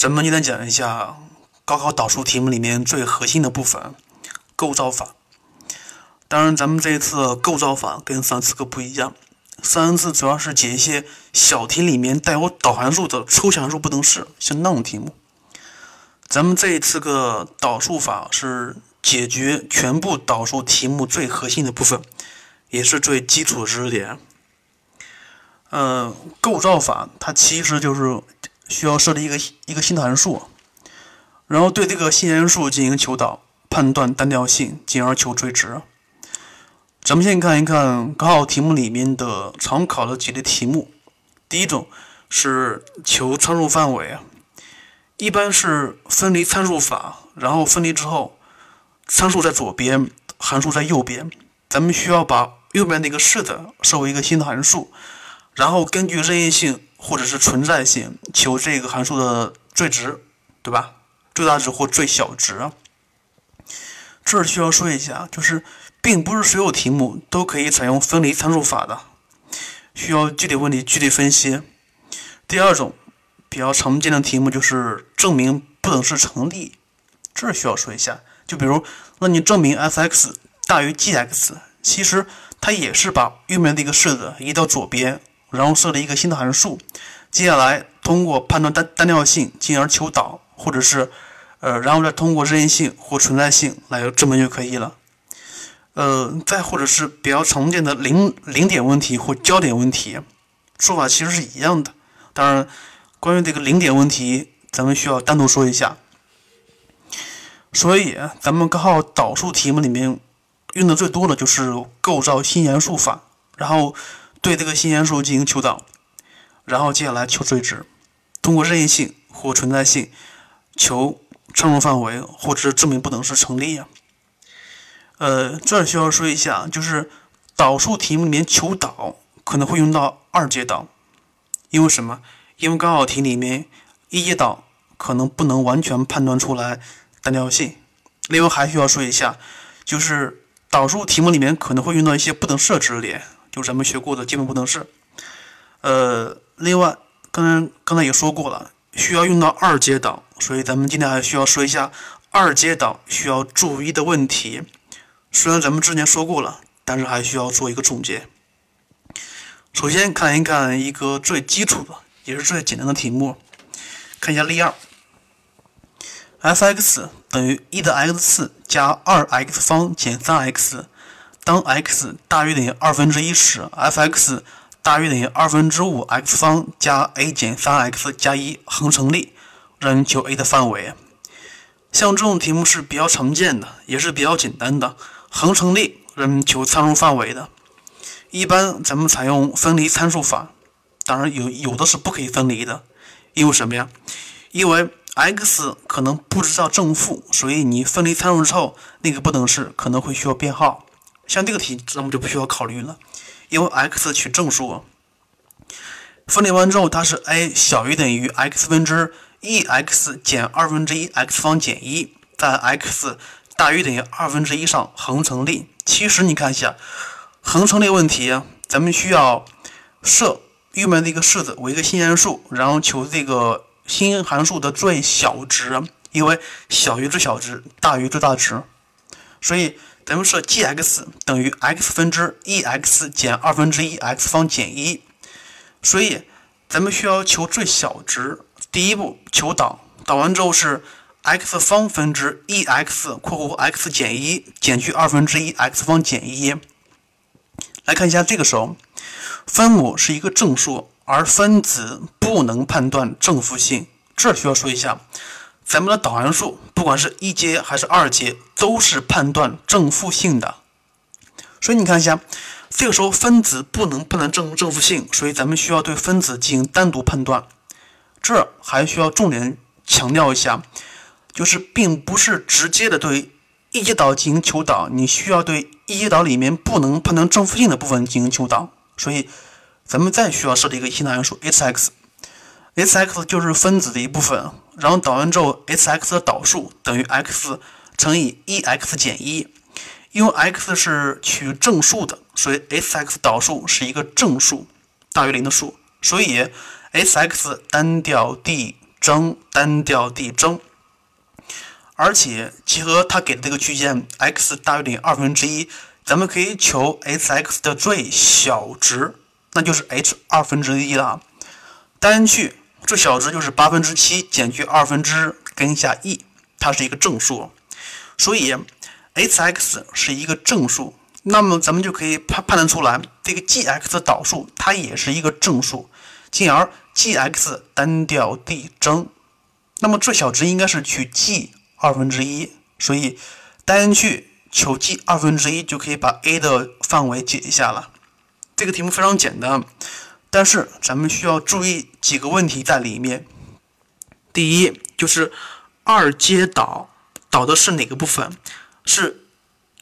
咱们今天讲一下高考导数题目里面最核心的部分——构造法。当然，咱们这一次构造法跟上次课不一样，上次主要是解一些小题里面带有导函数的抽象数不等式，像那种题目。咱们这一次个导数法是解决全部导数题目最核心的部分，也是最基础的知识点。呃，构造法它其实就是。需要设立一个一个新的函数，然后对这个新函数进行求导，判断单调性，进而求最值。咱们先看一看高考题目里面的常考的几类题目。第一种是求参数范围，一般是分离参数法，然后分离之后，参数在左边，函数在右边，咱们需要把右边那个式子设为一个新的函数，然后根据任意性。或者是存在性，求这个函数的最值，对吧？最大值或最小值。这儿需要说一下，就是并不是所有题目都可以采用分离参数法的，需要具体问题具体分析。第二种比较常见的题目就是证明不等式成立，这儿需要说一下，就比如让你证明 f(x) 大于 g(x)，其实它也是把右面的一个式子移到左边。然后设立一个新的函数，接下来通过判断单单调性，进而求导，或者是，呃，然后再通过任意性或存在性来证明就可以了。呃，再或者是比较常见的零零点问题或焦点问题，说法其实是一样的。当然，关于这个零点问题，咱们需要单独说一下。所以，咱们高考导数题目里面用的最多的就是构造新函数法，然后。对这个新函数进行求导，然后接下来求最值，通过任意性或存在性求参数范围，或者是证明不等式成立呀。呃，这需要说一下，就是导数题目里面求导可能会用到二阶导，因为什么？因为高考题里面一阶导可能不能完全判断出来单调性。另外还需要说一下，就是导数题目里面可能会用到一些不等式的知识点。就是咱们学过的基本不等式，呃，另外，刚才刚才也说过了，需要用到二阶导，所以咱们今天还需要说一下二阶导需要注意的问题。虽然咱们之前说过了，但是还需要做一个总结。首先看一看一个最基础的，也是最简单的题目，看一下例二：f(x) 等于一的 x 次加二 x 方减三 x。当 x 大于等于二分之一时，f(x) 大于等于二分之五 x 方加 a 减三 x 加一恒成立，让你求 a 的范围。像这种题目是比较常见的，也是比较简单的，恒成立让你求参数范围的。一般咱们采用分离参数法，当然有有的是不可以分离的，因为什么呀？因为 x 可能不知道正负，所以你分离参数之后，那个不等式可能会需要变号。像这个题，咱们就不需要考虑了，因为 x 取正数，分离完之后，它是 a 小于等于 x 分之 e(x) 减二分之一 x 方减一，在 x 大于等于二分之一上恒成立。其实你看一下，恒成立问题，咱们需要设右面的一个式子为一个新函数，然后求这个新函数的最小值，因为小于最小值大于最大值，所以。咱们设 g(x) 等于 x 分之 e(x) 减二分之一 x 方减一，所以咱们需要求最小值。第一步求导，导完之后是 x 方分之 e(x) 括弧 x 减一减去二分之一 x 方减一。来看一下，这个时候分母是一个正数，而分子不能判断正负性，这需要说一下。咱们的导函数，不管是一阶还是二阶，都是判断正负性的。所以你看一下，这个时候分子不能判断正正负性，所以咱们需要对分子进行单独判断。这还需要重点强调一下，就是并不是直接的对一阶导进行求导，你需要对一阶导里面不能判断正负性的部分进行求导。所以咱们再需要设立一个新的函数 h(x)。h(x) 就是分子的一部分，然后导完之后，h(x) 的导数等于 x 乘以 e(x) 减一，因为 x 是取正数的，所以 h(x) 导数是一个正数，大于零的数，所以 h(x) 单调递增单调递增。而且结合它给的这个区间 x 大于等于二分之一，咱们可以求 h(x) 的最小值，那就是 h 二分之一了。单去最小值就是八分之七减去二分之根下 e，它是一个正数，所以 h(x) 是一个正数。那么咱们就可以判判断出来，这个 g(x) 的导数它也是一个正数，进而 g(x) 单调递增。那么最小值应该是取 g。二分之一，所以单去求 g 二分之一就可以把 a 的范围解一下了。这个题目非常简单，但是咱们需要注意几个问题在里面。第一就是二阶导导的是哪个部分？是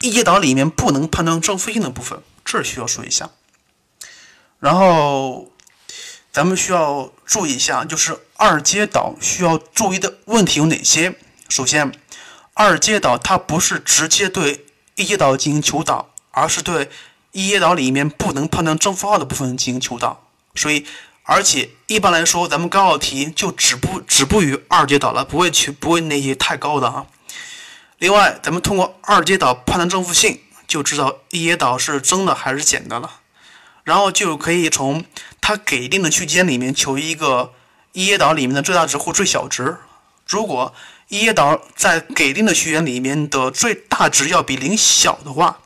一阶导里面不能判断正负性的部分，这需要说一下。然后咱们需要注意一下，就是二阶导需要注意的问题有哪些？首先，二阶导它不是直接对一阶导进行求导，而是对一阶导里面不能判断正负号的部分进行求导。所以，而且一般来说，咱们高考题就止步止步于二阶导了，不会去不会那些太高的啊。另外，咱们通过二阶导判断正负性，就知道一阶导是增的还是减的了。然后就可以从它给定的区间里面求一个一阶导里面的最大值或最小值。如果一阶导在给定的区间里面的最大值要比零小的话，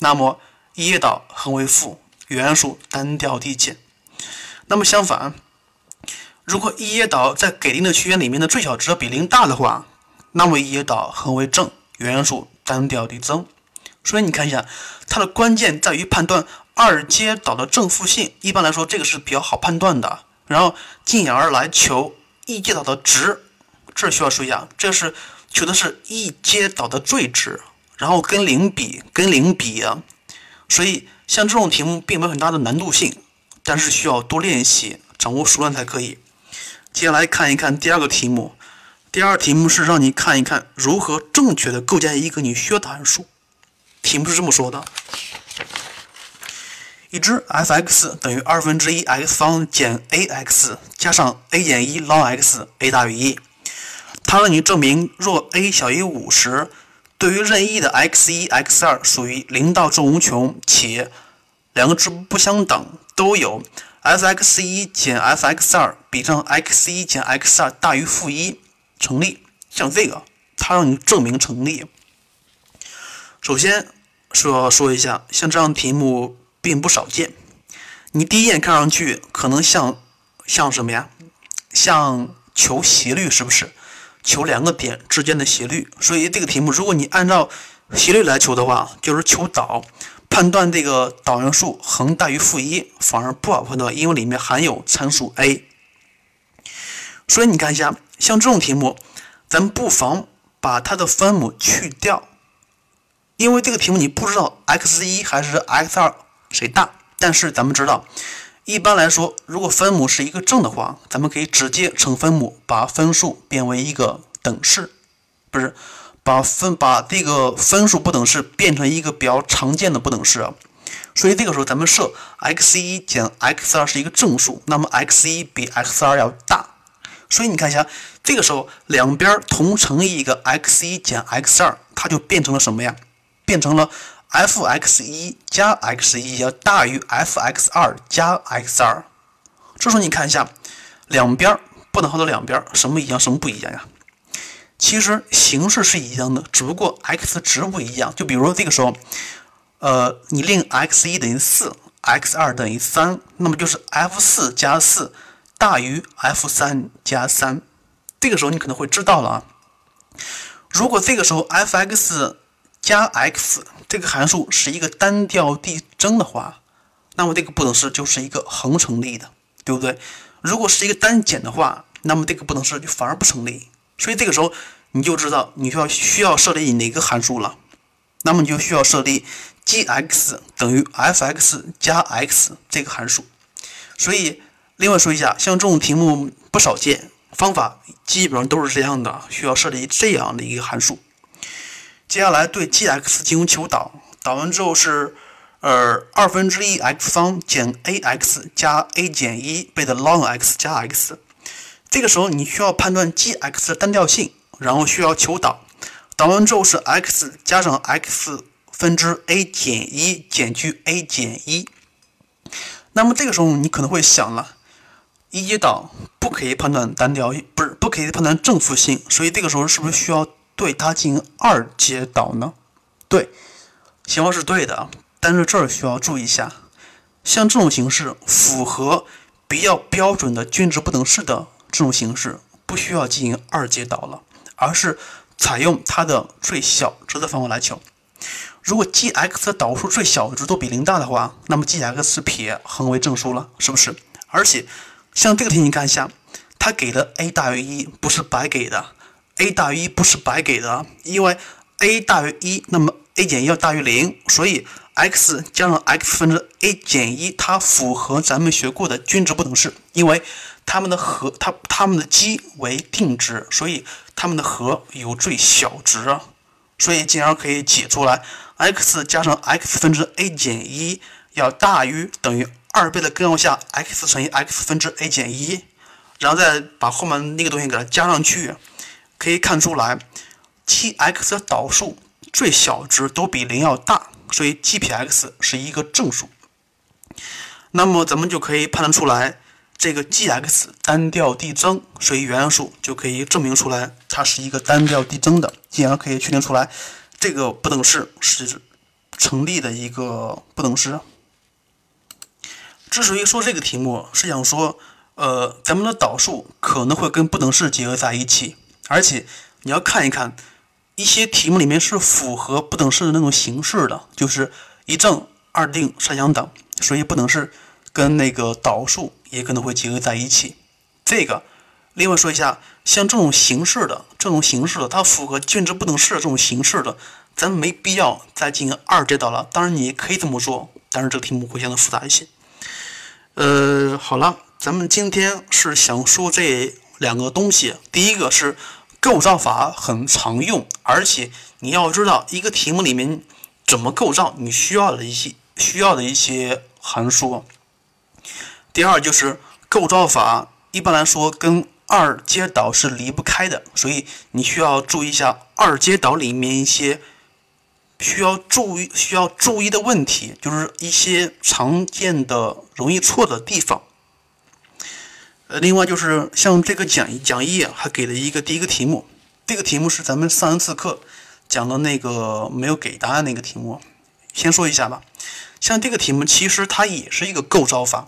那么一阶导恒为负，原数单调递减。那么相反，如果一阶导在给定的区间里面的最小值比零大的话，那么一阶导恒为正，原数单调递增。所以你看一下，它的关键在于判断二阶导的正负性。一般来说，这个是比较好判断的。然后进而来求一阶导的值。这需要说一下，这是求的是一阶导的最值，然后跟零比，跟零比啊。所以像这种题目并没有很大的难度性，但是需要多练习，掌握熟练才可以。接下来看一看第二个题目，第二题目是让你看一看如何正确的构建一个你需要的函数。题目是这么说的：已知 f(x) 等于二分之一 x 方减 ax 加上 a 减一 ln x，a 大于一。它让你证明，若 a 小于五时，对于任意的 x 一、x 二属于零到正无穷，且两个值不相等，都有 f(x 一减 f(x 二比上 x 一减 x 二大于负一，成立。像这个，它让你证明成立。首先说说一下，像这样题目并不少见。你第一眼看上去可能像像什么呀？像求斜率，是不是？求两个点之间的斜率，所以这个题目，如果你按照斜率来求的话，就是求导，判断这个导元数恒大于负一，反而不好判断，因为里面含有参数 a。所以你看一下，像这种题目，咱们不妨把它的分母去掉，因为这个题目你不知道 x 一还是 x 二谁大，但是咱们知道。一般来说，如果分母是一个正的话，咱们可以直接乘分母，把分数变为一个等式，不是把分把这个分数不等式变成一个比较常见的不等式。啊所以这个时候，咱们设 x 一减 x 二是一个正数，那么 x 一比 x 二要大。所以你看一下，这个时候两边同乘以一个 x 一减 x 二，它就变成了什么呀？变成了。f(x 一加 x 一要大于 f(x 二加 x 二，这时候你看一下，两边不等号的两边什么一样，什么不一样呀？其实形式是一样的，只不过 x 值不一样。就比如说这个时候，呃，你令 x 一等于四，x 二等于三，那么就是 f 四加四大于 f 三加三。这个时候你可能会知道了啊。如果这个时候 f(x 加 x 这个函数是一个单调递增的话，那么这个不等式就是一个恒成立的，对不对？如果是一个单减的话，那么这个不等式就反而不成立。所以这个时候你就知道你需要需要设立哪个函数了。那么你就需要设立 g(x) 等于 f(x) 加 x 这个函数。所以另外说一下，像这种题目不少见，方法基本上都是这样的，需要设立这样的一个函数。接下来对 g(x) 进行求导，导完之后是，呃，二分之一 x 方减 ax 加 a 减一倍的 ln x 加 x，这个时候你需要判断 g(x) 的单调性，然后需要求导，导完之后是 x 加上 x 分之 a 减一减去 a 减一。那么这个时候你可能会想了，一阶导不可以判断单调，不是不可以判断正负性，所以这个时候是不是需要对它进行二阶导呢？对，情况是对的，但是这儿需要注意一下，像这种形式符合比较标准的均值不等式的。这种形式不需要进行二阶导了，而是采用它的最小值的方法来求。如果 g(x) 的导数最小值都比零大的话，那么 g(x) 撇恒为正数了，是不是？而且像这个题，你看一下，它给的 a 大于一不是白给的，a 大于一不是白给的，因为 a 大于一，那么 a 减一要大于零，所以 x 加上 x 分之 a 减一，它符合咱们学过的均值不等式，因为。它们的和它它们的积为定值，所以它们的和有最小值啊，所以进而可以解出来，x 加上 x 分之 a 减一要大于等于二倍的根号下 x 乘以 x 分之 a 减一，然后再把后面那个东西给它加上去，可以看出来，g(x) 的导数最小值都比零要大，所以 g 撇 x 是一个正数。那么咱们就可以判断出来。这个 g(x) 单调递增，所以原函数就可以证明出来，它是一个单调递增的，进而可以确定出来这个不等式是成立的一个不等式。之所以说这个题目，是想说，呃，咱们的导数可能会跟不等式结合在一起，而且你要看一看一些题目里面是符合不等式的那种形式的，就是一正二定三相等，所以不等式。跟那个导数也可能会结合在一起。这个，另外说一下，像这种形式的、这种形式的，它符合均值不等式的这种形式的，咱们没必要再进行二阶导了。当然，你可以这么做，但是这个题目会相对复杂一些。呃，好了，咱们今天是想说这两个东西。第一个是构造法很常用，而且你要知道一个题目里面怎么构造，你需要的一些需要的一些函数。第二就是构造法，一般来说跟二阶导是离不开的，所以你需要注意一下二阶导里面一些需要注意需要注意的问题，就是一些常见的容易错的地方。呃，另外就是像这个讲讲义还给了一个第一个题目，这个题目是咱们上一次课讲的那个没有给答案那个题目，先说一下吧。像这个题目其实它也是一个构造法。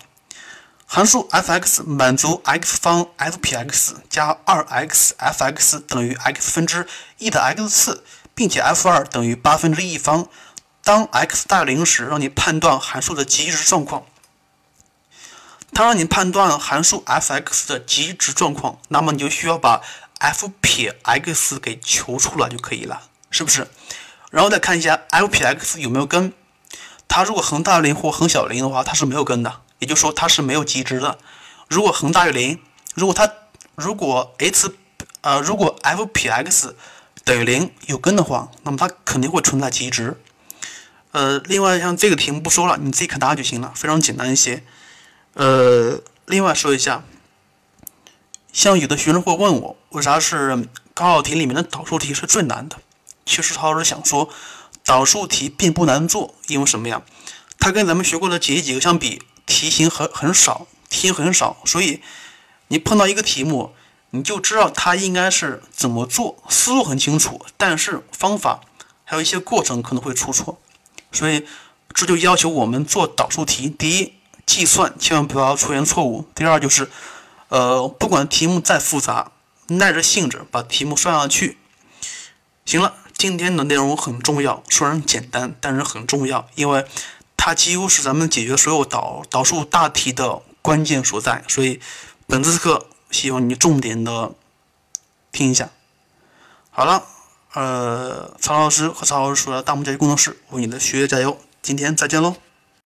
函数 f(x) 满足 x 方 f 撇 x 加 2x(f(x) 等于 x 分之一的 x 次，并且 f2 等于八分之一方。当 x 大于零时，让你判断函数的极值状况。它让你判断函数 f(x) 的极值状况，那么你就需要把 f 撇 x 给求出来就可以了，是不是？然后再看一下 f 撇 x 有没有根。它如果恒大零或恒小零的话，它是没有根的。也就是说，它是没有极值的。如果恒大于零，如果它如果 h 呃如果 f 撇 x 等于零有根的话，那么它肯定会存在极值。呃，另外像这个题目不说了，你自己看答案就行了，非常简单一些。呃，另外说一下，像有的学生会问我，为啥是高考题里面的导数题是最难的？其实他是想说，导数题并不难做，因为什么呀？它跟咱们学过的解题几何相比。题型很很少，题型很少，所以你碰到一个题目，你就知道它应该是怎么做，思路很清楚，但是方法还有一些过程可能会出错，所以这就要求我们做导数题，第一，计算千万不要出现错误；第二就是，呃，不管题目再复杂，耐着性子把题目算下去。行了，今天的内容很重要，虽然简单，但是很重要，因为。它几乎是咱们解决所有导导数大题的关键所在，所以本次课希望你重点的听一下。好了，呃，曹老师和曹老师说的大木教育工作室为你的学业加油，今天再见喽。